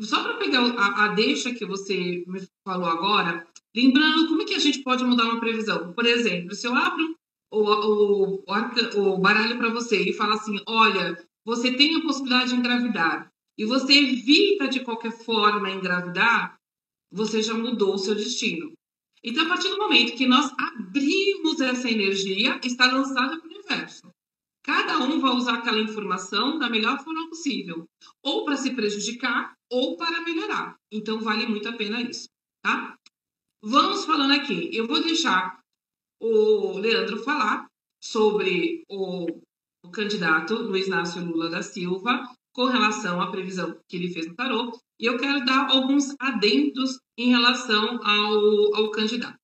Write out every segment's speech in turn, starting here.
só para pegar a, a, deixa que você me falou agora, lembrando como é que a gente pode mudar uma previsão. Por exemplo, se eu abro o, o, o, baralho para você e falo assim: olha, você tem a possibilidade de engravidar e você evita de qualquer forma engravidar, você já mudou o seu destino. Então, a partir do momento que nós abrimos essa energia, está lançada para o universo. Cada um vai usar aquela informação da melhor forma possível, ou para se prejudicar, ou para melhorar. Então, vale muito a pena isso, tá? Vamos falando aqui. Eu vou deixar o Leandro falar sobre o, o candidato Luiz Inácio Lula da Silva com relação à previsão que ele fez no tarô. E eu quero dar alguns adendos em relação ao, ao candidato.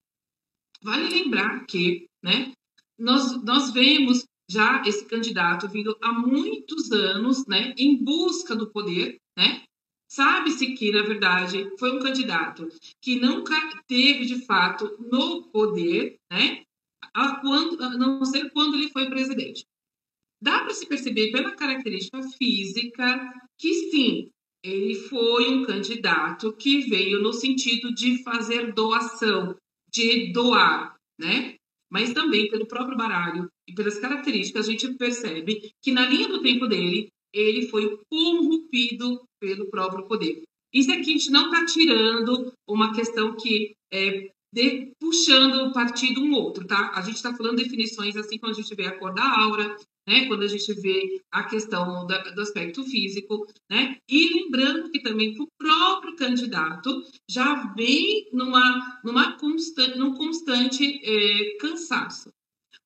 Vale lembrar que né, nós, nós vemos já esse candidato vindo há muitos anos né, em busca do poder, né? Sabe-se que, na verdade, foi um candidato que nunca teve, de fato, no poder, né? A, quando, a não ser quando ele foi presidente. Dá para se perceber pela característica física que, sim, ele foi um candidato que veio no sentido de fazer doação, de doar, né? Mas também pelo próprio baralho e pelas características a gente percebe que na linha do tempo dele ele foi corrompido pelo próprio poder. Isso aqui a gente não está tirando uma questão que é de, puxando o partido um outro, tá? A gente está falando definições assim quando a gente vê a cor da aura, né? Quando a gente vê a questão da, do aspecto físico, né? E lembrando que também o próprio candidato já vem numa, numa constante, num constante é, cansaço.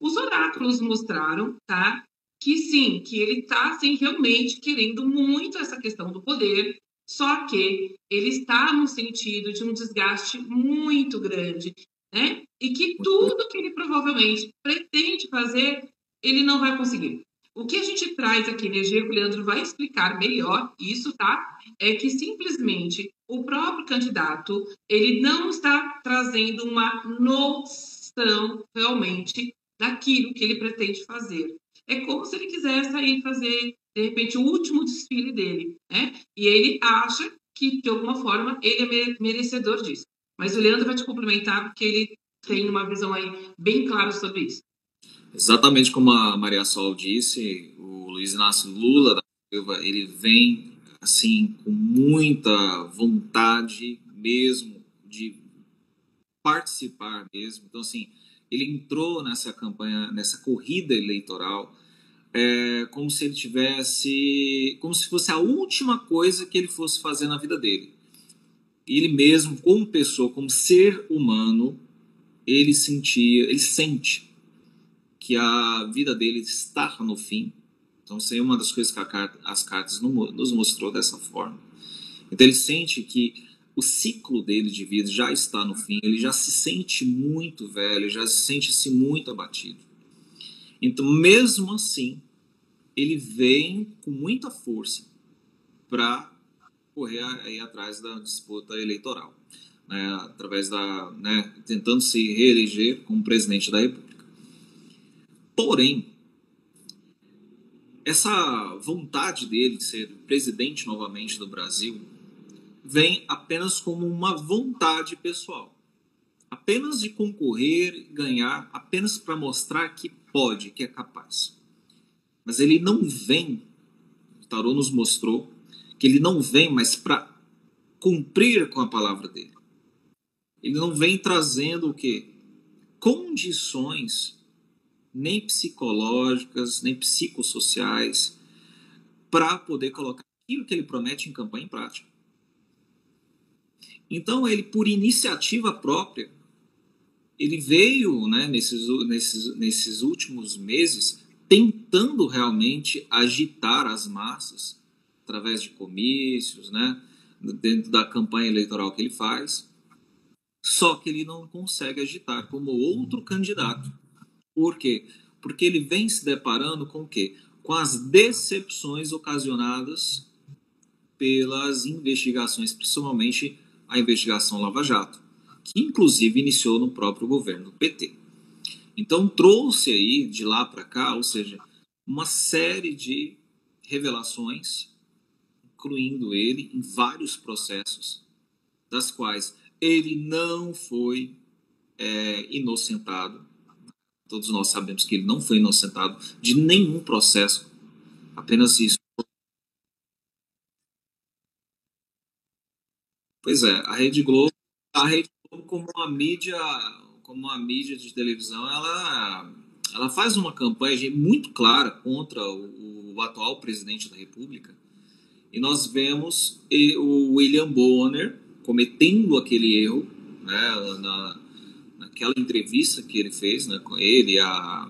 Os oráculos mostraram, tá? Que sim, que ele está assim, realmente querendo muito essa questão do poder, só que ele está no sentido de um desgaste muito grande, né? E que tudo que ele provavelmente pretende fazer, ele não vai conseguir. O que a gente traz aqui, energia, que o Leandro vai explicar melhor isso, tá? É que simplesmente o próprio candidato, ele não está trazendo uma noção realmente daquilo que ele pretende fazer. É como se ele quisesse aí fazer de repente, o último desfile dele, né? E ele acha que, de alguma forma, ele é merecedor disso. Mas o Leandro vai te complementar, porque ele tem uma visão aí bem clara sobre isso. Exatamente como a Maria Sol disse, o Luiz Inácio Lula da Silva, ele vem, assim, com muita vontade mesmo de participar mesmo. Então, assim, ele entrou nessa campanha, nessa corrida eleitoral é, como se ele tivesse, como se fosse a última coisa que ele fosse fazer na vida dele. Ele mesmo, como pessoa, como ser humano, ele sentia, ele sente que a vida dele está no fim. Então, isso é uma das coisas que carta, as cartas nos mostrou dessa forma. Então, ele sente que o ciclo dele de vida já está no fim, ele já se sente muito velho, já se sente -se muito abatido. Então, mesmo assim, ele vem com muita força para correr aí atrás da disputa eleitoral, né, através da, né, tentando se reeleger como presidente da República. Porém, essa vontade dele de ser presidente novamente do Brasil vem apenas como uma vontade pessoal, apenas de concorrer ganhar, apenas para mostrar que pode, que é capaz. Mas ele não vem, o tarô nos mostrou, que ele não vem mais para cumprir com a palavra dele. Ele não vem trazendo o que? Condições nem psicológicas, nem psicossociais para poder colocar aquilo que ele promete em campanha em prática. Então ele, por iniciativa própria, ele veio né, nesses, nesses, nesses últimos meses tentando realmente agitar as massas através de comícios, né, dentro da campanha eleitoral que ele faz. Só que ele não consegue agitar como outro candidato. Por quê? Porque ele vem se deparando com o quê? Com as decepções ocasionadas pelas investigações, principalmente a investigação Lava Jato, que inclusive iniciou no próprio governo PT. Então trouxe aí de lá para cá, ou seja, uma série de revelações incluindo ele em vários processos, das quais ele não foi é, inocentado. Todos nós sabemos que ele não foi inocentado de nenhum processo, apenas isso. Pois é, a Rede Globo, a Rede Globo como uma mídia, como uma mídia de televisão, ela, ela faz uma campanha muito clara contra o, o atual presidente da República. E nós vemos o William Bonner cometendo aquele erro, né, na, naquela entrevista que ele fez né, com ele a,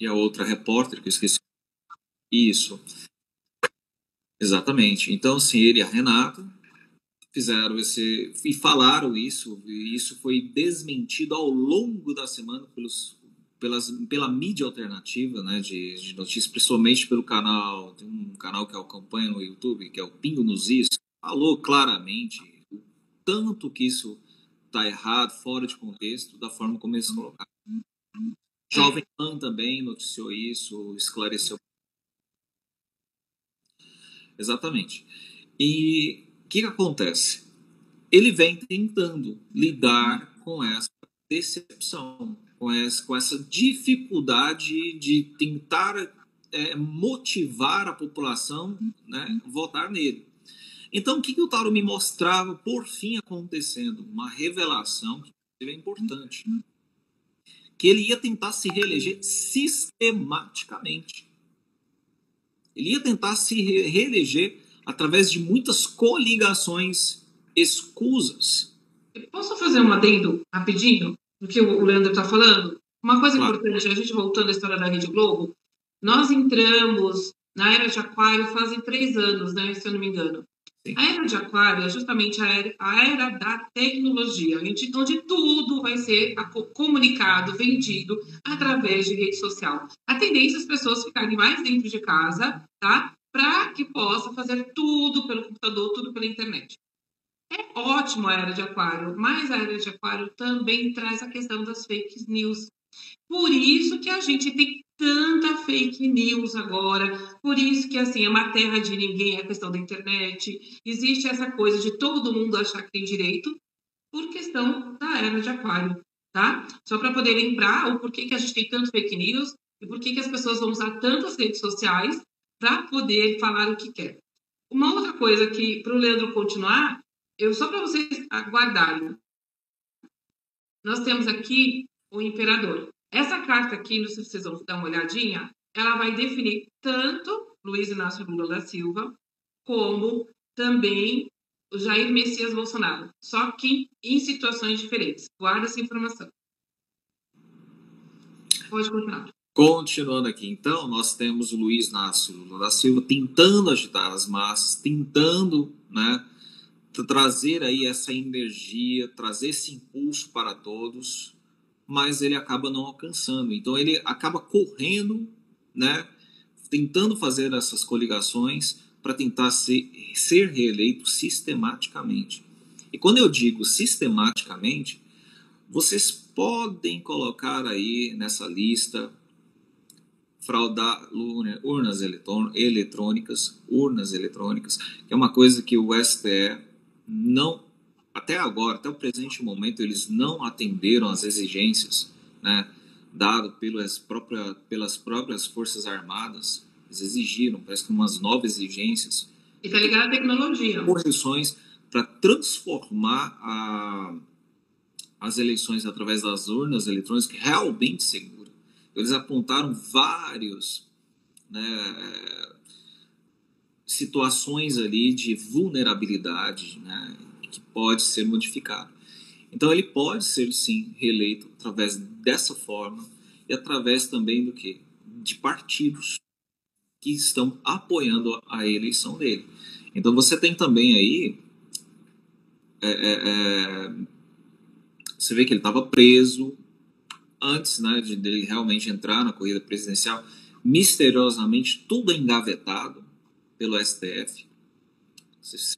e a outra repórter que eu esqueci. Isso. Exatamente. Então, sim, ele e a Renata fizeram esse e falaram isso, e isso foi desmentido ao longo da semana pelos, pelas, pela mídia alternativa né, de, de notícias, principalmente pelo canal, tem um canal que eu acompanho no YouTube, que é o Pingo nos Is, falou claramente o tanto que isso está errado, fora de contexto, da forma como eles colocaram. Jovem Pan também noticiou isso, esclareceu Exatamente. E o que, que acontece? Ele vem tentando lidar com essa decepção, com essa, com essa dificuldade de tentar é, motivar a população né, votar nele. Então, o que, que o Tauro me mostrava por fim acontecendo? Uma revelação que é importante. Que ele ia tentar se reeleger sistematicamente. Ele ia tentar se reeleger através de muitas coligações escusas. Posso fazer um adendo rapidinho do que o Leandro está falando? Uma coisa claro. importante, a gente voltando à história da Rede Globo, nós entramos na era de Aquário fazem três anos, né, se eu não me engano. A era de Aquário é justamente a era, a era da tecnologia, onde, onde tudo vai ser comunicado, vendido através de rede social. A tendência é as pessoas ficarem mais dentro de casa, tá? Para que possa fazer tudo pelo computador, tudo pela internet. É ótimo a era de Aquário, mas a era de Aquário também traz a questão das fake news. Por isso que a gente tem tanta fake news agora, por isso que assim é uma terra de ninguém a questão da internet. Existe essa coisa de todo mundo achar que tem direito por questão da era de aquário, tá? Só para poder lembrar o porquê que a gente tem tanto fake news e por que as pessoas vão usar tantas redes sociais para poder falar o que quer. Uma outra coisa que para o Leandro continuar, eu só para vocês aguardarem. Nós temos aqui o imperador. Essa carta aqui, não sei se vocês vão dar uma olhadinha, ela vai definir tanto Luiz Inácio Lula da Silva, como também o Jair Messias Bolsonaro, só que em situações diferentes. Guarda essa informação. Pode continuar. Continuando aqui, então, nós temos o Luiz Inácio Lula da Silva tentando agitar as massas, tentando né, trazer aí essa energia, trazer esse impulso para todos, mas ele acaba não alcançando. Então ele acaba correndo, né, tentando fazer essas coligações para tentar ser, ser reeleito sistematicamente. E quando eu digo sistematicamente, vocês podem colocar aí nessa lista fraudar urnas eletrônicas, urnas eletrônicas, que é uma coisa que o STE não até agora, até o presente momento, eles não atenderam às exigências né, dado pelas, própria, pelas próprias Forças Armadas. Eles exigiram, parece que umas novas exigências. E está ligado à tecnologia. Correções para transformar a, as eleições através das urnas eletrônicas realmente segura. Eles apontaram vários né, situações ali de vulnerabilidade, né, pode ser modificado. Então ele pode ser sim reeleito através dessa forma e através também do que de partidos que estão apoiando a eleição dele. Então você tem também aí é, é, é, você vê que ele estava preso antes né, de dele realmente entrar na corrida presidencial, misteriosamente tudo engavetado pelo STF. Você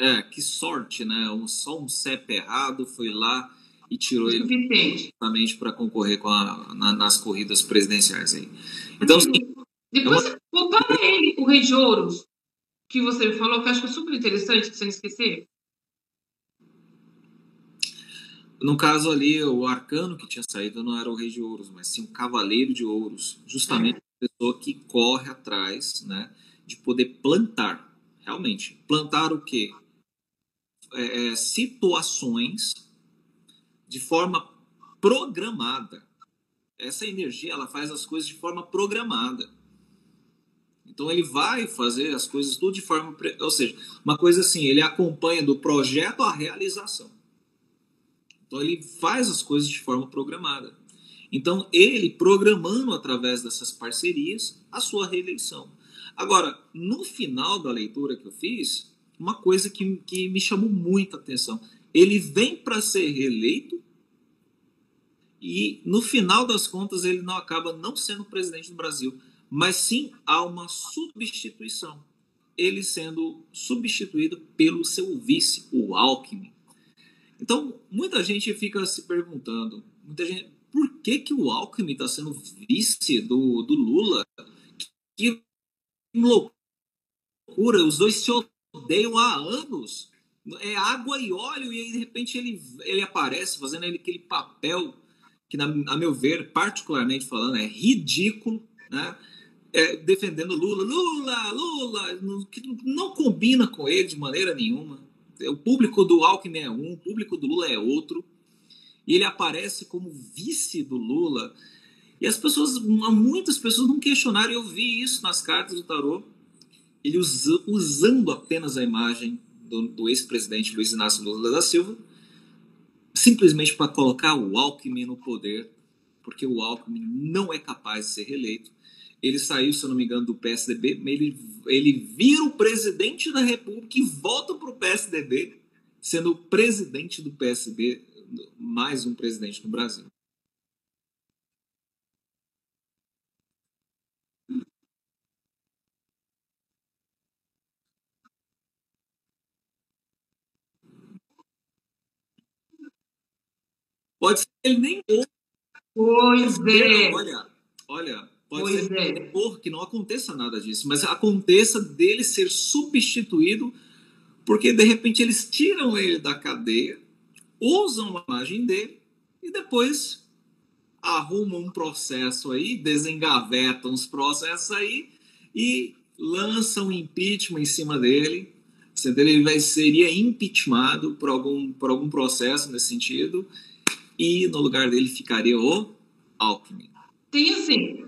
É, que sorte, né? Um, só um CEP errado foi lá e tirou ele justamente para concorrer com a, na, nas corridas presidenciais aí. Então, assim, depois é uma... ele, o Rei de Ouros, que você falou, que eu acho que é super interessante, você não esquecer. No caso ali, o arcano que tinha saído não era o Rei de Ouros, mas sim o Cavaleiro de Ouros, justamente é. a pessoa que corre atrás, né, de poder plantar, realmente, plantar o quê? É, é situações de forma programada. Essa energia, ela faz as coisas de forma programada. Então ele vai fazer as coisas tudo de forma, ou seja, uma coisa assim, ele acompanha do projeto à realização. Então ele faz as coisas de forma programada. Então ele programando através dessas parcerias a sua reeleição. Agora, no final da leitura que eu fiz, uma coisa que, que me chamou muita atenção. Ele vem para ser reeleito e, no final das contas, ele não acaba não sendo presidente do Brasil, mas sim há uma substituição. Ele sendo substituído pelo seu vice, o Alckmin. Então, muita gente fica se perguntando, muita gente, por que, que o Alckmin está sendo vice do, do Lula? Que loucura, os dois se há anos. É água e óleo, e aí de repente ele, ele aparece fazendo aquele papel que, na, a meu ver, particularmente falando, é ridículo, né? É, defendendo Lula, Lula, Lula, que não combina com ele de maneira nenhuma. O público do Alckmin é um, o público do Lula é outro. E ele aparece como vice do Lula. E as pessoas, muitas pessoas não questionaram, eu vi isso nas cartas do tarô ele usa, usando apenas a imagem do, do ex-presidente Luiz Inácio Lula da Silva, simplesmente para colocar o Alckmin no poder, porque o Alckmin não é capaz de ser reeleito. Ele saiu, se eu não me engano, do PSDB, ele, ele vira o presidente da República e volta para o PSDB, sendo o presidente do PSB, mais um presidente no Brasil. Pode ser que ele nem Pois é. Olha, olha, pode pois ser é. que não aconteça nada disso, mas aconteça dele ser substituído porque de repente eles tiram ele da cadeia, usam a imagem dele e depois arrumam um processo aí, desengavetam os processos aí e lançam impeachment em cima dele. Ele vai, seria impeachmentado por algum, por algum processo nesse sentido e no lugar dele ficaria o Alckmin. Tem assim.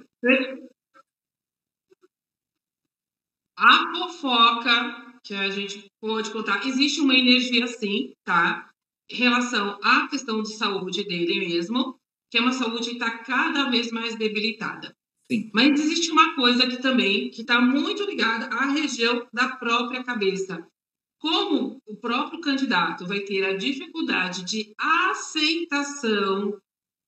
A fofoca que a gente pode contar, existe uma energia sim, tá? Em relação à questão de saúde dele mesmo, que é uma saúde que está cada vez mais debilitada. Sim. Mas existe uma coisa que também que está muito ligada à região da própria cabeça, como o próprio candidato vai ter a dificuldade de aceitação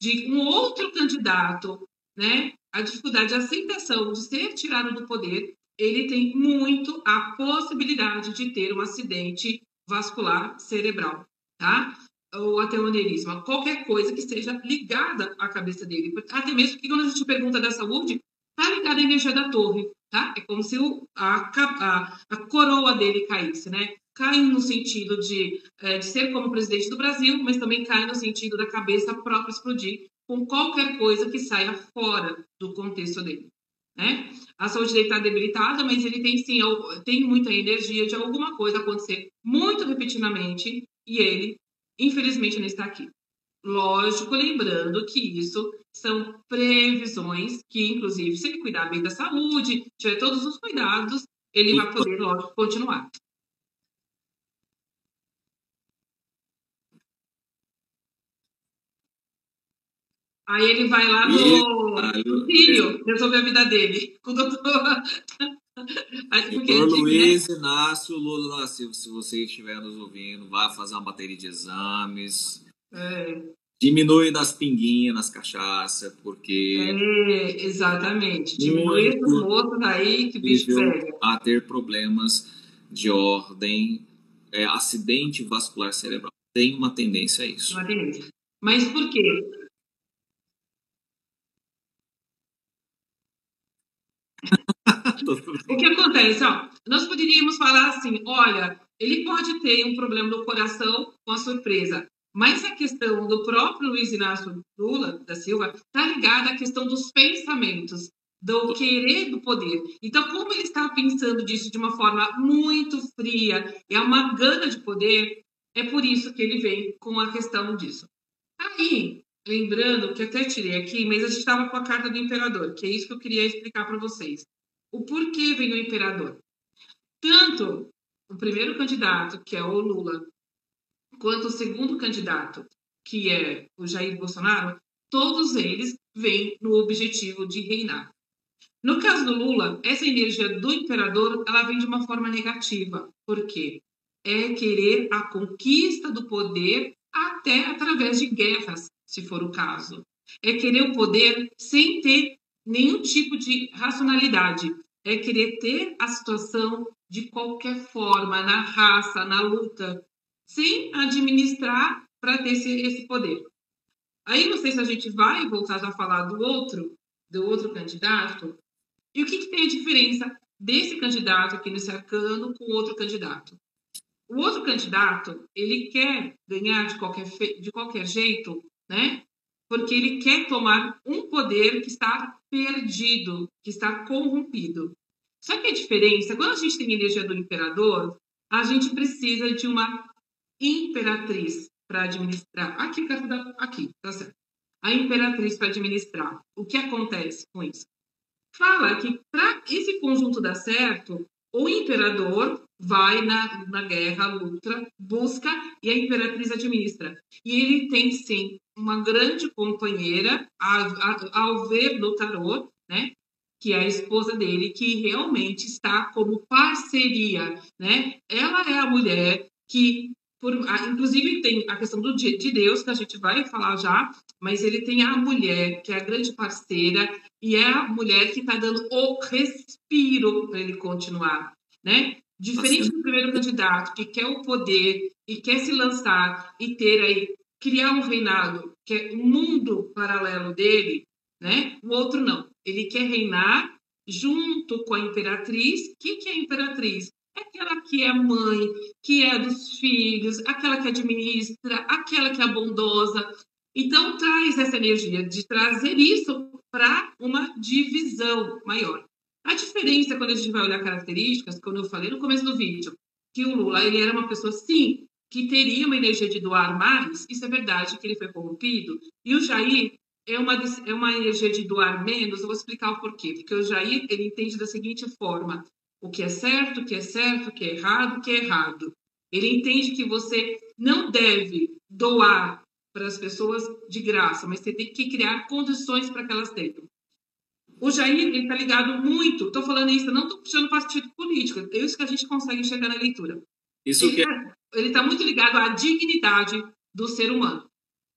de um outro candidato, né? A dificuldade de aceitação de ser tirado do poder, ele tem muito a possibilidade de ter um acidente vascular cerebral, tá? Ou até um aneurisma, qualquer coisa que esteja ligada à cabeça dele. Até mesmo que quando a gente pergunta da saúde, tá ligada à energia da torre, tá? É como se o, a, a, a coroa dele caísse, né? Cai no sentido de, é, de ser como presidente do Brasil, mas também cai no sentido da cabeça própria explodir com qualquer coisa que saia fora do contexto dele. Né? A saúde dele está debilitada, mas ele tem sim tem muita energia de alguma coisa acontecer muito repetidamente e ele, infelizmente, não está aqui. Lógico, lembrando que isso são previsões que, inclusive, se ele cuidar bem da saúde, tiver todos os cuidados, ele vai poder, lógico, continuar. Aí ele vai lá no, filho resolver a vida dele com o doutor. doutor Luiz né? Inácio Lula da Silva, se você estiver nos ouvindo, vá fazer uma bateria de exames. É. Diminui das pinguinhas nas cachaças, porque. É, exatamente. Diminui os outros aí que bicho pega. A ter problemas de ordem é, acidente vascular cerebral. Tem uma tendência a isso. Uma tendência. Mas por quê? o que acontece? Ó, nós poderíamos falar assim: olha, ele pode ter um problema no coração com a surpresa, mas a questão do próprio Luiz Inácio Lula da Silva está ligada à questão dos pensamentos, do querer do poder. Então, como ele está pensando disso de uma forma muito fria e é uma gana de poder, é por isso que ele vem com a questão disso. Aí, lembrando que até tirei aqui, mas a gente estava com a carta do imperador, que é isso que eu queria explicar para vocês. O porquê vem o imperador. Tanto o primeiro candidato, que é o Lula, quanto o segundo candidato, que é o Jair Bolsonaro, todos eles vêm no objetivo de reinar. No caso do Lula, essa energia do imperador, ela vem de uma forma negativa. Por quê? É querer a conquista do poder até através de guerras, se for o caso. É querer o poder sem ter nenhum tipo de racionalidade. É querer ter a situação de qualquer forma, na raça, na luta, sem administrar para ter esse, esse poder. Aí não sei se a gente vai voltar a falar do outro, do outro candidato. E o que, que tem a diferença desse candidato aqui nesse arcano com outro candidato? O outro candidato, ele quer ganhar de qualquer, de qualquer jeito, né? Porque ele quer tomar um poder que está perdido, que está corrompido. Só que a diferença, quando a gente tem energia do imperador, a gente precisa de uma imperatriz para administrar. Aqui, aqui, tá certo. A imperatriz para administrar. O que acontece com isso? Fala que para esse conjunto dar certo, o imperador vai na, na guerra, luta, busca e a imperatriz administra. E ele tem, sim, uma grande companheira, a, a, ao ver no tarô, né? Que é a esposa dele, que realmente está como parceria, né? Ela é a mulher que por, inclusive tem a questão do de Deus, que a gente vai falar já, mas ele tem a mulher, que é a grande parceira, e é a mulher que está dando o respiro para ele continuar, né? Diferente do primeiro candidato, que quer o poder e quer se lançar e ter aí, criar um reinado, que é o um mundo paralelo dele, né? O outro não. Ele quer reinar junto com a imperatriz. O que, que é a imperatriz? É aquela que é mãe, que é dos filhos, aquela que administra, aquela que é bondosa. Então, traz essa energia de trazer isso para uma divisão maior. A diferença, quando a gente vai olhar características, como eu falei no começo do vídeo, que o Lula ele era uma pessoa, sim, que teria uma energia de doar mais, isso é verdade, que ele foi corrompido, e o Jair é uma, é uma energia de doar menos, eu vou explicar o porquê. Porque o Jair, ele entende da seguinte forma, o que é certo, o que é certo, o que é errado, o que é errado. Ele entende que você não deve doar para as pessoas de graça, mas você tem que criar condições para que elas tenham. O Jair, está ligado muito, estou falando isso, não estou puxando partido político, é isso que a gente consegue enxergar na leitura. Isso ele que... está tá muito ligado à dignidade do ser humano.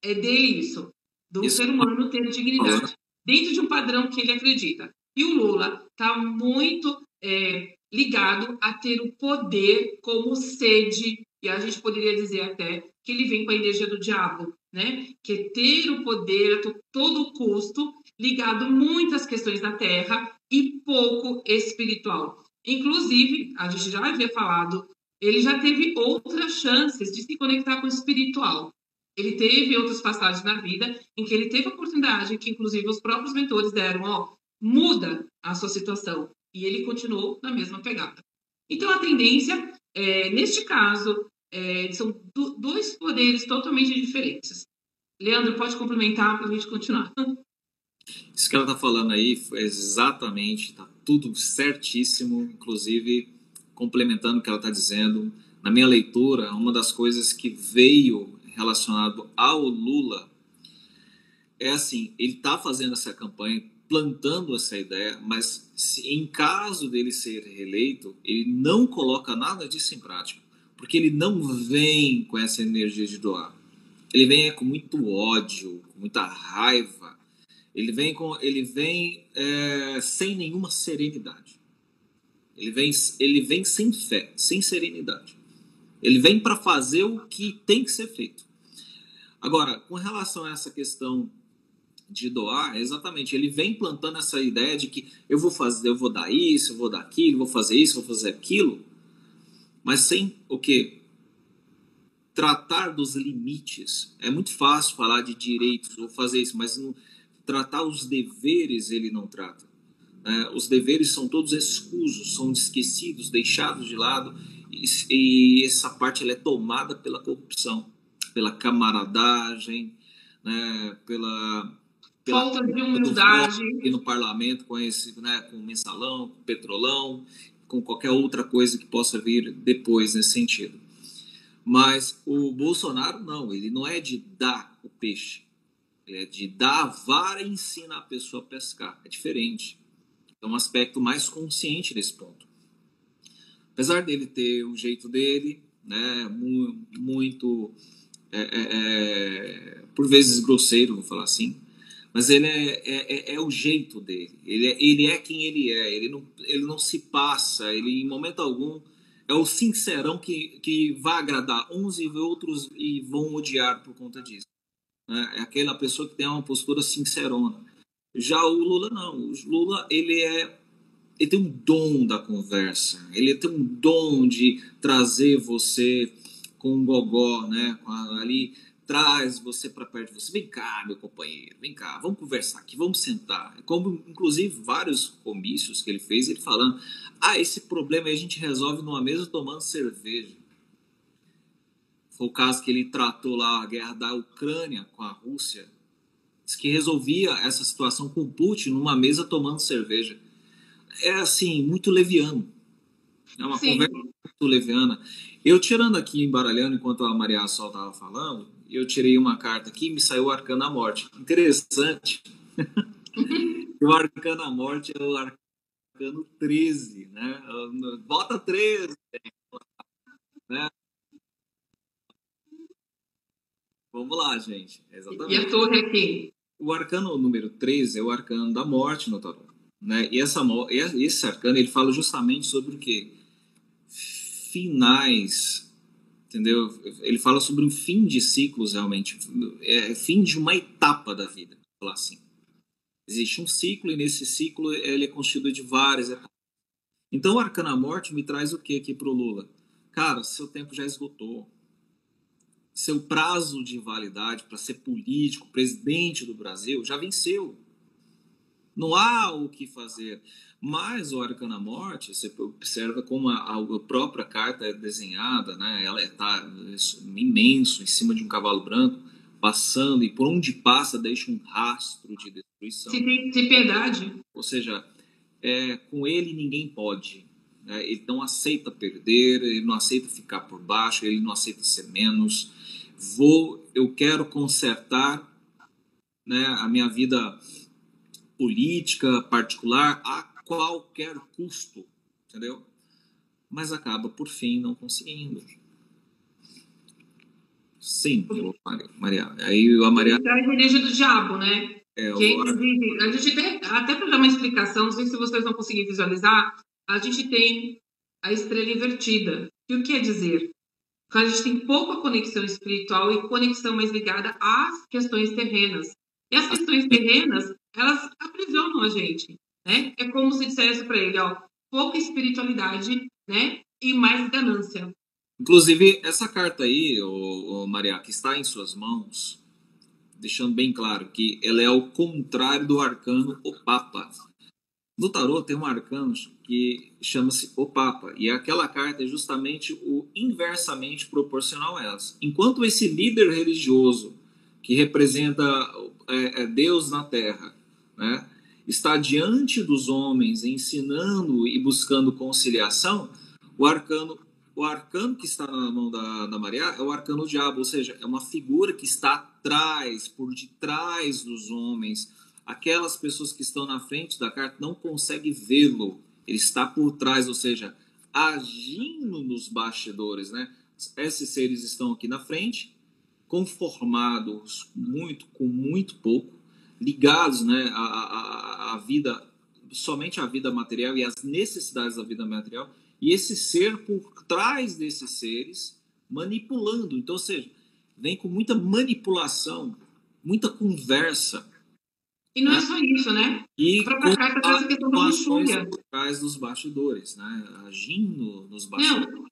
É dele isso, do isso. ser humano ter dignidade, dentro de um padrão que ele acredita. E o Lula está muito é, ligado a ter o poder como sede, e a gente poderia dizer até que ele vem com a energia do diabo, né? Que é ter o poder a todo custo, ligado muito às questões da terra e pouco espiritual. Inclusive, a gente já havia falado, ele já teve outras chances de se conectar com o espiritual. Ele teve outras passagens na vida em que ele teve a oportunidade, que inclusive os próprios mentores deram, ó, muda a sua situação, e ele continuou na mesma pegada. Então, a tendência, é, neste caso, é, são do, dois poderes totalmente diferentes. Leandro, pode complementar para a gente continuar. Isso que ela está falando aí é exatamente, está tudo certíssimo, inclusive complementando o que ela está dizendo. Na minha leitura, uma das coisas que veio relacionado ao Lula é assim, ele está fazendo essa campanha plantando essa ideia, mas se, em caso dele ser reeleito, ele não coloca nada disso em prática, porque ele não vem com essa energia de doar. Ele vem é, com muito ódio, com muita raiva. Ele vem com, ele vem é, sem nenhuma serenidade. Ele vem, ele vem sem fé, sem serenidade. Ele vem para fazer o que tem que ser feito. Agora, com relação a essa questão de doar, é exatamente, ele vem plantando essa ideia de que eu vou fazer, eu vou dar isso, eu vou dar aquilo, vou fazer isso, vou fazer aquilo, mas sem o que tratar dos limites. É muito fácil falar de direitos, vou fazer isso, mas não, tratar os deveres ele não trata. É, os deveres são todos escusos, são esquecidos, deixados de lado, e, e essa parte ela é tomada pela corrupção, pela camaradagem, né, pela, pela falta de humildade e no parlamento com esse, né, com mensalão, com petrolão, com qualquer outra coisa que possa vir depois nesse sentido. Mas o Bolsonaro não, ele não é de dar o peixe, é de dar a vara e ensinar a pessoa a pescar. É diferente. É um aspecto mais consciente desse ponto. Apesar dele ter o jeito dele, né, muito, é, é, é, por vezes grosseiro, vou falar assim, mas ele é, é, é, é o jeito dele. Ele é, ele é quem ele é. Ele não, ele não se passa. Ele, em momento algum, é o sincerão que, que vai agradar uns e outros e vão odiar por conta disso. Né? É aquela pessoa que tem uma postura sincerona. Já o Lula não. O Lula ele é ele tem um dom da conversa. Ele tem um dom de trazer você com um gogó, né? Ali traz você para perto de você. Vem cá, meu companheiro, vem cá, vamos conversar aqui, vamos sentar. Como, inclusive, vários comícios que ele fez, ele falando: ah, esse problema aí a gente resolve numa mesa tomando cerveja. Foi o caso que ele tratou lá a guerra da Ucrânia com a Rússia. Diz que resolvia essa situação com Putin numa mesa tomando cerveja. É assim, muito leviano. É uma Sim. conversa muito leviana. Eu tirando aqui, embaralhando, enquanto a Maria Sol estava falando, eu tirei uma carta aqui e me saiu o Arcano da Morte. Interessante. o Arcano da Morte é o Arcano 13, né? Bota 13, né? Vamos lá, gente. Exatamente. E a torre aqui? O arcano número 13 é o arcano da morte no tarot. Né? E essa, esse arcano ele fala justamente sobre o que? Finais entendeu? Ele fala sobre um fim de ciclos realmente, é fim de uma etapa da vida, falar assim. Existe um ciclo e nesse ciclo ele é constituído de várias etapas. Então o Arcana Morte me traz o que aqui para o Lula? Cara, seu tempo já esgotou. Seu prazo de validade para ser político, presidente do Brasil, já venceu. Não há o que fazer. Mas o Arcana Morte, você observa como a, a, própria carta é desenhada, né? ela está imenso, em cima de um cavalo branco, passando, e por onde passa deixa um rastro de destruição. Se tem, tem piedade. Ou seja, é, com ele ninguém pode. Né? Ele não aceita perder, ele não aceita ficar por baixo, ele não aceita ser menos. Vou, eu quero consertar né, a minha vida política particular a qualquer custo, entendeu? Mas acaba, por fim, não conseguindo. Sim, Maria. Aí a Maria. É a do diabo, né? É, que, a gente tem, até para dar uma explicação, não sei se vocês vão conseguir visualizar, a gente tem a estrela invertida. E o que quer dizer? Que a gente tem pouca conexão espiritual e conexão mais ligada às questões terrenas. E as questões terrenas, elas aprisionam a gente né? É como se dissesse para ele, ó, pouca espiritualidade, né? E mais ganância. Inclusive, essa carta aí, o, o Maria, que está em suas mãos, deixando bem claro que ela é o contrário do arcano o Papa. No tarot tem um arcano que chama-se o Papa, e aquela carta é justamente o inversamente proporcional a elas. Enquanto esse líder religioso que representa é, é Deus na Terra, né, está diante dos homens ensinando e buscando conciliação, o arcano, o arcano que está na mão da, da Maria é o arcano diabo, ou seja, é uma figura que está atrás, por detrás dos homens. Aquelas pessoas que estão na frente da carta não conseguem vê-lo. Ele está por trás, ou seja, agindo nos bastidores, né? Esses seres estão aqui na frente, conformados muito com muito pouco, ligados né, à, à, à vida, somente à vida material e às necessidades da vida material, e esse ser por trás desses seres manipulando. Então, ou seja, vem com muita manipulação, muita conversa. E não é né? só isso, né? E a própria carta traz a questão da luxúria. por trás dos bastidores, né? Agindo nos bastidores. Não.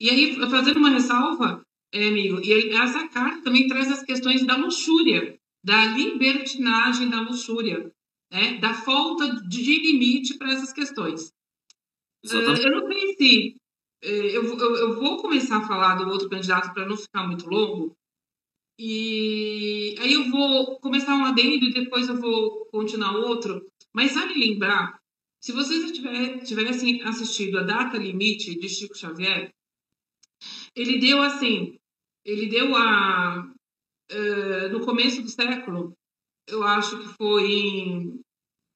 E aí, fazendo uma ressalva, é, amigo, e essa carta também traz as questões da luxúria, da libertinagem da luxúria, né? da falta de limite para essas questões. Uh, eu não sei se é, eu, eu, eu, vou começar a falar do outro candidato para não ficar muito longo. E aí eu vou começar um adendo e depois eu vou continuar outro. Mas vale lembrar, se vocês tiver, tivessem assistido a data limite de Chico Xavier, ele deu assim, ele deu a uh, no começo do século, eu acho que foi em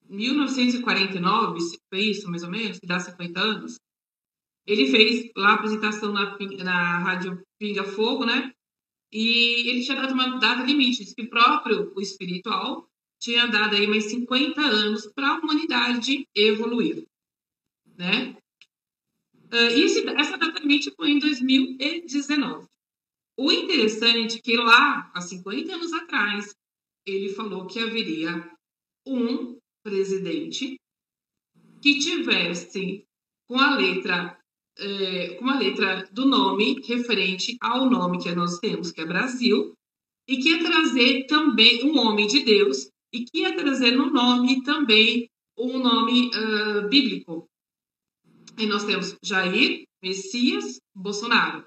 1949, foi isso mais ou menos, que dá 50 anos. Ele fez lá a apresentação na, na Rádio Pinga Fogo, né? E ele tinha dado uma data limite, que o próprio o espiritual tinha dado aí mais 50 anos para a humanidade evoluir, né? Uh, e esse, essa data limite foi em 2019. O interessante é que lá, há 50 anos atrás, ele falou que haveria um presidente que tivesse com a letra é, com a letra do nome referente ao nome que nós temos, que é Brasil, e que ia trazer também um homem de Deus, e que ia trazer no nome também um nome uh, bíblico. E nós temos Jair, Messias, Bolsonaro.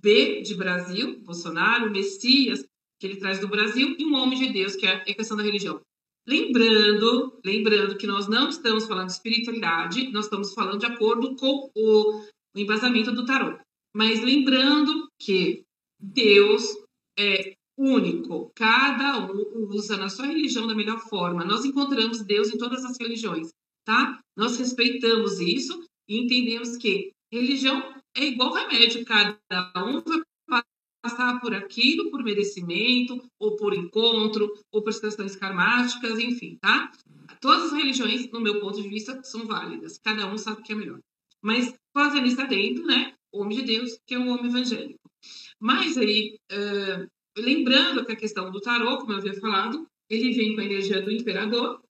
B de Brasil, Bolsonaro, Messias, que ele traz do Brasil, e um homem de Deus, que é a questão da religião. Lembrando, lembrando que nós não estamos falando de espiritualidade, nós estamos falando de acordo com o o embasamento do tarô. Mas lembrando que Deus é único, cada um usa na sua religião da melhor forma. Nós encontramos Deus em todas as religiões, tá? Nós respeitamos isso e entendemos que religião é igual remédio, cada um vai passar por aquilo por merecimento, ou por encontro, ou por questões karmáticas, enfim, tá? Todas as religiões, no meu ponto de vista, são válidas. Cada um sabe o que é melhor. Mas fazendo isso dentro, né? O homem de Deus, que é um homem evangélico. Mas aí, uh, lembrando que a questão do tarô, como eu havia falado, ele vem com a energia do imperador,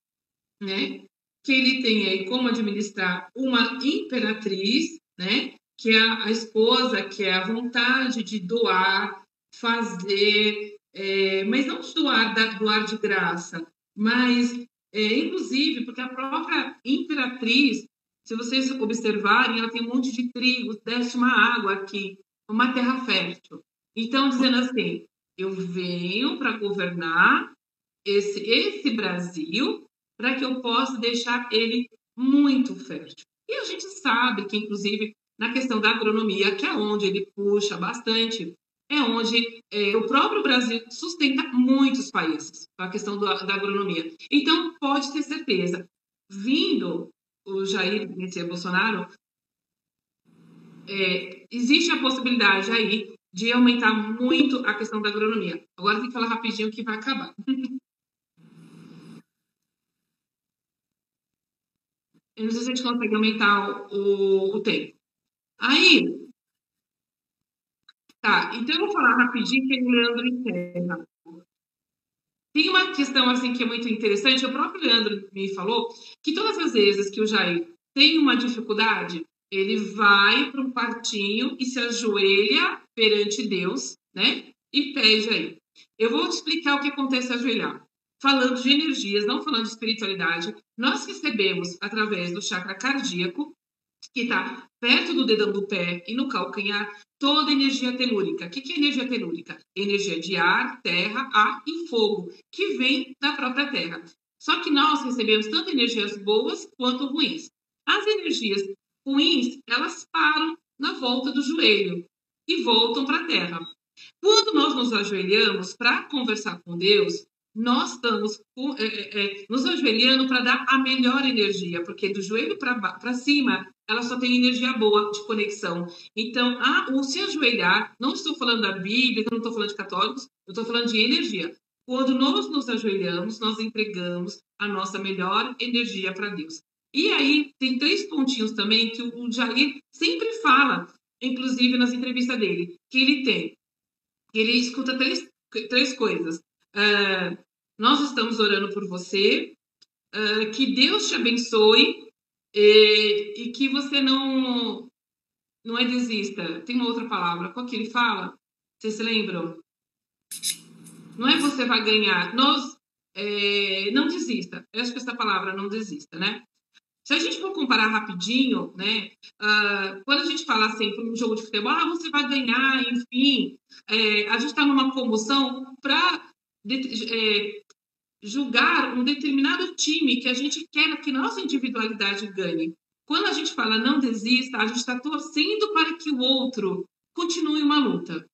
né? Que ele tem aí como administrar uma imperatriz, né? Que é a, esposa, que é a vontade de doar, fazer, é, mas não doar, doar de graça, mas é, inclusive porque a própria imperatriz se vocês observarem, ela tem um monte de trigo, desce uma água aqui, uma terra fértil. Então, dizendo assim, eu venho para governar esse, esse Brasil para que eu possa deixar ele muito fértil. E a gente sabe que, inclusive, na questão da agronomia, que é onde ele puxa bastante, é onde é, o próprio Brasil sustenta muitos países, a questão do, da agronomia. Então, pode ter certeza, vindo o Jair Messias Bolsonaro, é, existe a possibilidade aí de aumentar muito a questão da agronomia. Agora tem que falar rapidinho que vai acabar. Eu não sei se a gente consegue aumentar o, o tempo. Aí, tá, então eu vou falar rapidinho que é Leandro encerra. Tem uma questão assim que é muito interessante, o próprio Leandro me falou que todas as vezes que o Jair tem uma dificuldade, ele vai para um quartinho e se ajoelha perante Deus, né? E pede aí. Eu vou te explicar o que acontece ajoelhar. Falando de energias, não falando de espiritualidade, nós recebemos através do chakra cardíaco, que está perto do dedão do pé e no calcanhar, toda energia telúrica. O que é energia telúrica? Energia de ar, terra, ar e fogo, que vem da própria terra. Só que nós recebemos tanto energias boas quanto ruins. As energias ruins, elas param na volta do joelho e voltam para a terra. Quando nós nos ajoelhamos para conversar com Deus, nós estamos é, é, nos ajoelhando para dar a melhor energia, porque do joelho para cima ela só tem energia boa de conexão. Então, a, o se ajoelhar, não estou falando da Bíblia, não estou falando de católicos, eu estou falando de energia. Quando nós nos ajoelhamos, nós entregamos a nossa melhor energia para Deus. E aí, tem três pontinhos também que o Jair sempre fala. inclusive nas entrevistas dele, que ele tem. Ele escuta três, três coisas. Uh, nós estamos orando por você, uh, que Deus te abençoe e, e, que você não não é desista. Tem uma outra palavra. Qual que ele fala? Vocês se lembram? Não é você vai ganhar. Nós é, não desista. Eu acho que essa palavra não desista, né? Se a gente for comparar rapidinho, né? Uh, quando a gente fala assim, para um jogo de futebol, ah, você vai ganhar, enfim, é, a gente está numa comoção para é, julgar um determinado time que a gente quer que nossa individualidade ganhe. Quando a gente fala não desista, a gente está torcendo para que o outro continue uma luta,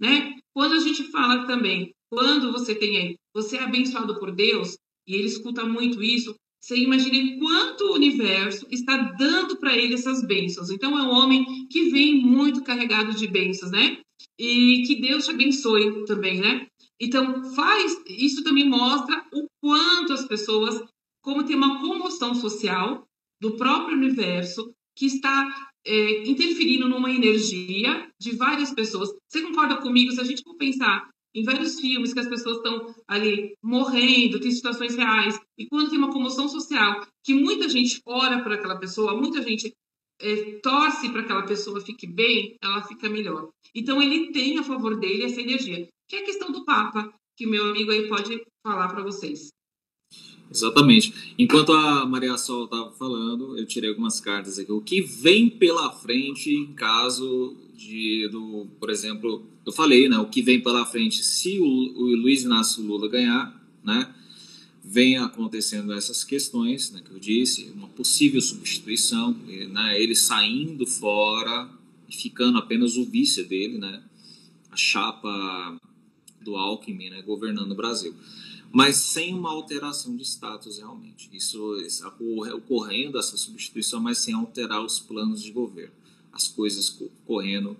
né? Quando a gente fala também, quando você tem você é abençoado por Deus, e ele escuta muito isso, você imagina quanto o universo está dando para ele essas bênçãos. Então é um homem que vem muito carregado de bênçãos, né? E que Deus te abençoe também, né? Então faz, isso também mostra o quanto as pessoas, como tem uma comoção social do próprio universo que está é, interferindo numa energia de várias pessoas. Você concorda comigo? Se a gente for pensar em vários filmes que as pessoas estão ali morrendo, tem situações reais, e quando tem uma comoção social, que muita gente ora por aquela pessoa, muita gente é, torce para que aquela pessoa fique bem, ela fica melhor. Então ele tem a favor dele essa energia, que é a questão do Papa, que meu amigo aí pode falar para vocês. Exatamente. Enquanto a Maria Sol estava falando, eu tirei algumas cartas aqui. O que vem pela frente em caso de, do, por exemplo, eu falei, né? O que vem pela frente se o, o Luiz Inácio Lula ganhar, né? Vem acontecendo essas questões, né, que eu disse, uma possível substituição, né, ele saindo fora e ficando apenas o vice dele, né, a chapa do Alckmin, né, governando o Brasil mas sem uma alteração de status realmente. Isso, isso ocorrendo essa substituição, mas sem alterar os planos de governo, as coisas correndo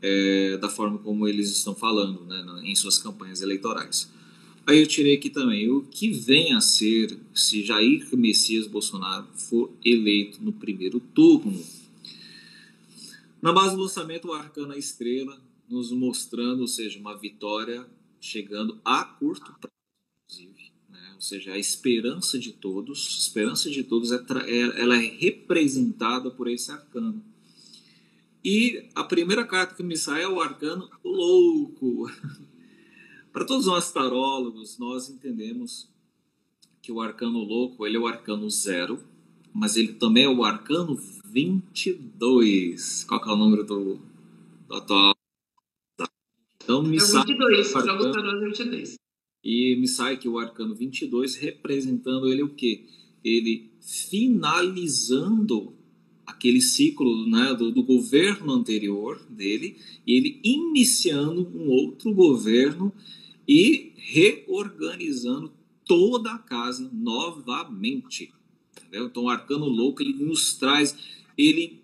é, da forma como eles estão falando né, em suas campanhas eleitorais. Aí eu tirei aqui também o que vem a ser se Jair Messias Bolsonaro for eleito no primeiro turno. Na base do lançamento, o Arcana Estrela nos mostrando, ou seja, uma vitória chegando a curto prazo ou seja, a esperança de todos, a esperança de todos é, é, ela é representada por esse arcano. E a primeira carta que me sai é o arcano louco. Para todos nós tarólogos, nós entendemos que o arcano louco ele é o arcano zero, mas ele também é o arcano 22. Qual é o número do, do atual? Então, me é o 22, para o tarô 22. E me sai que o arcano 22 representando ele o quê? Ele finalizando aquele ciclo né, do, do, governo anterior dele, e ele iniciando um outro governo e reorganizando toda a casa novamente. Entendeu? Então, o arcano louco ele nos traz, ele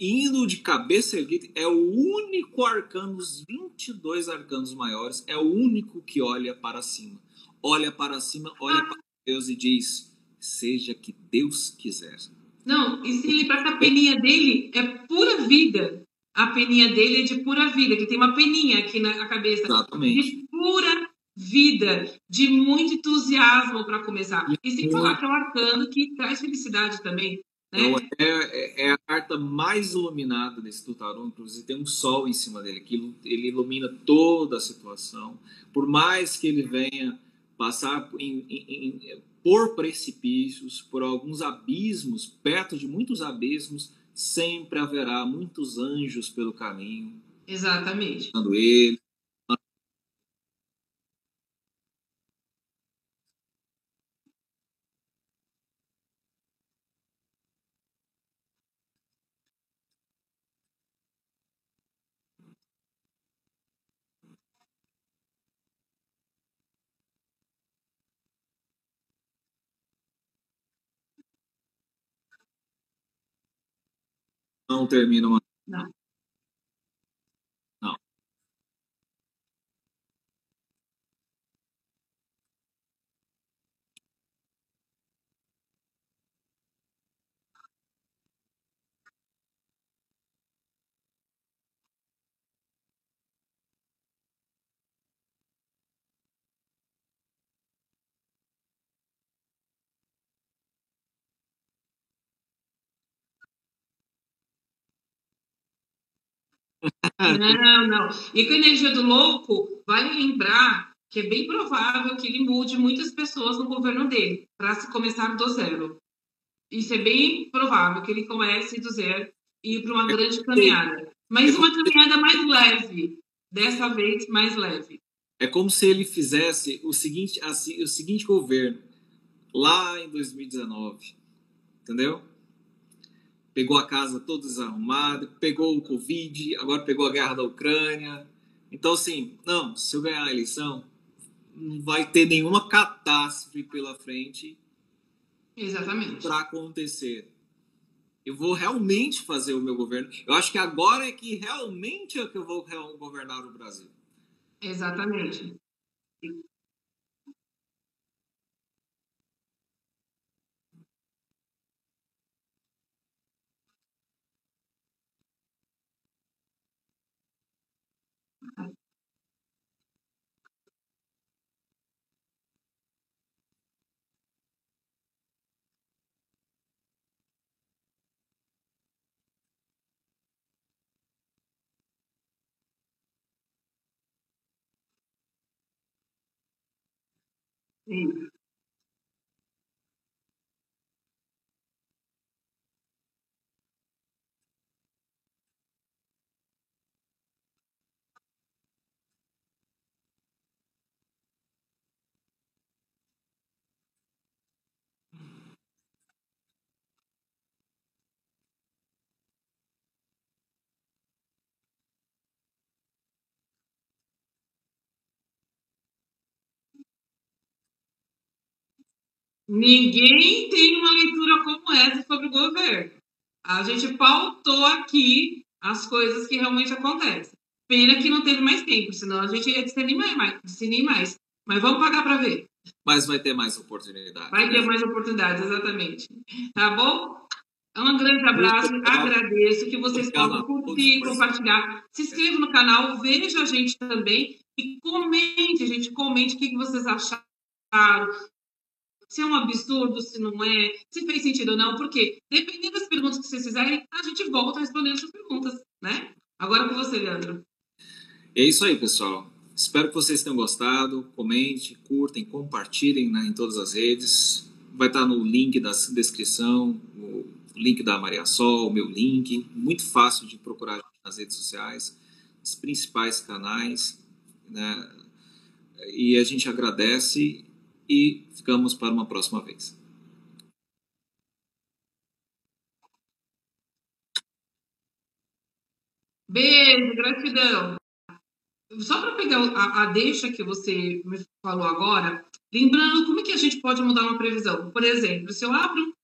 indo de cabeça erguida, é o único arcano dos 22 arcanos maiores, é o único que olha para cima. Olha para cima, olha para Deus e diz: seja que Deus quiser. Não, e se ele que a peninha dele é pura vida. A peninha dele é de pura vida, que tem uma peninha aqui na cabeça. Exatamente. De pura vida, de muito entusiasmo para começar. E sem falar que é um arcano que traz felicidade também. Então, é, é, a carta mais iluminada desse Tutarão, inclusive tem um sol em cima dele, que ele ilumina toda a situação. Por mais que ele venha passar em, em, em, por precipícios, por alguns abismos, perto de muitos abismos, sempre haverá muitos anjos pelo caminho. Exatamente. Ele, não termina uma. Não. Não. Não, não. E com a energia do louco, vale lembrar que é bem provável que ele mude muitas pessoas no governo dele, para se começar do zero. Isso é bem provável que ele comece do zero e ir para uma grande caminhada. Mas uma caminhada mais leve, dessa vez mais leve. É como se ele fizesse o seguinte, assim, o seguinte governo lá em 2019, entendeu? Pegou a casa toda desarrumada, pegou o Covid, agora pegou a guerra da Ucrânia. Então, assim, não, se eu ganhar a eleição, não vai ter nenhuma catástrofe pela frente Exatamente. para acontecer. Eu vou realmente fazer o meu governo. Eu acho que agora é que realmente é que eu vou governar o Brasil. Exatamente. Sim. Ninguém tem uma leitura como essa sobre o governo. A gente pautou aqui as coisas que realmente acontecem. Pena que não teve mais tempo, senão a gente ia discernir mais. Mais. Mas vamos pagar para ver. Mas vai ter mais oportunidade. Vai ter mais oportunidades, exatamente. Tá bom? Um grande abraço, agradeço que vocês possam curtir, compartilhar. Se inscreva no canal, veja a gente também e comente, gente, comente o que vocês acharam, se é um absurdo, se não é, se fez sentido ou não, porque dependendo das perguntas que vocês fizerem, a gente volta respondendo essas perguntas, né? Agora com você, Leandro. É isso aí, pessoal. Espero que vocês tenham gostado. Comente, curtem, compartilhem né, em todas as redes. Vai estar no link da descrição, o link da Maria Sol, o meu link. Muito fácil de procurar nas redes sociais, os principais canais. Né? E a gente agradece e ficamos para uma próxima vez. Beijo, gratidão. Só para pegar a, a, deixa que você me falou agora, lembrando como é que a gente pode mudar uma previsão. Por exemplo, se eu abro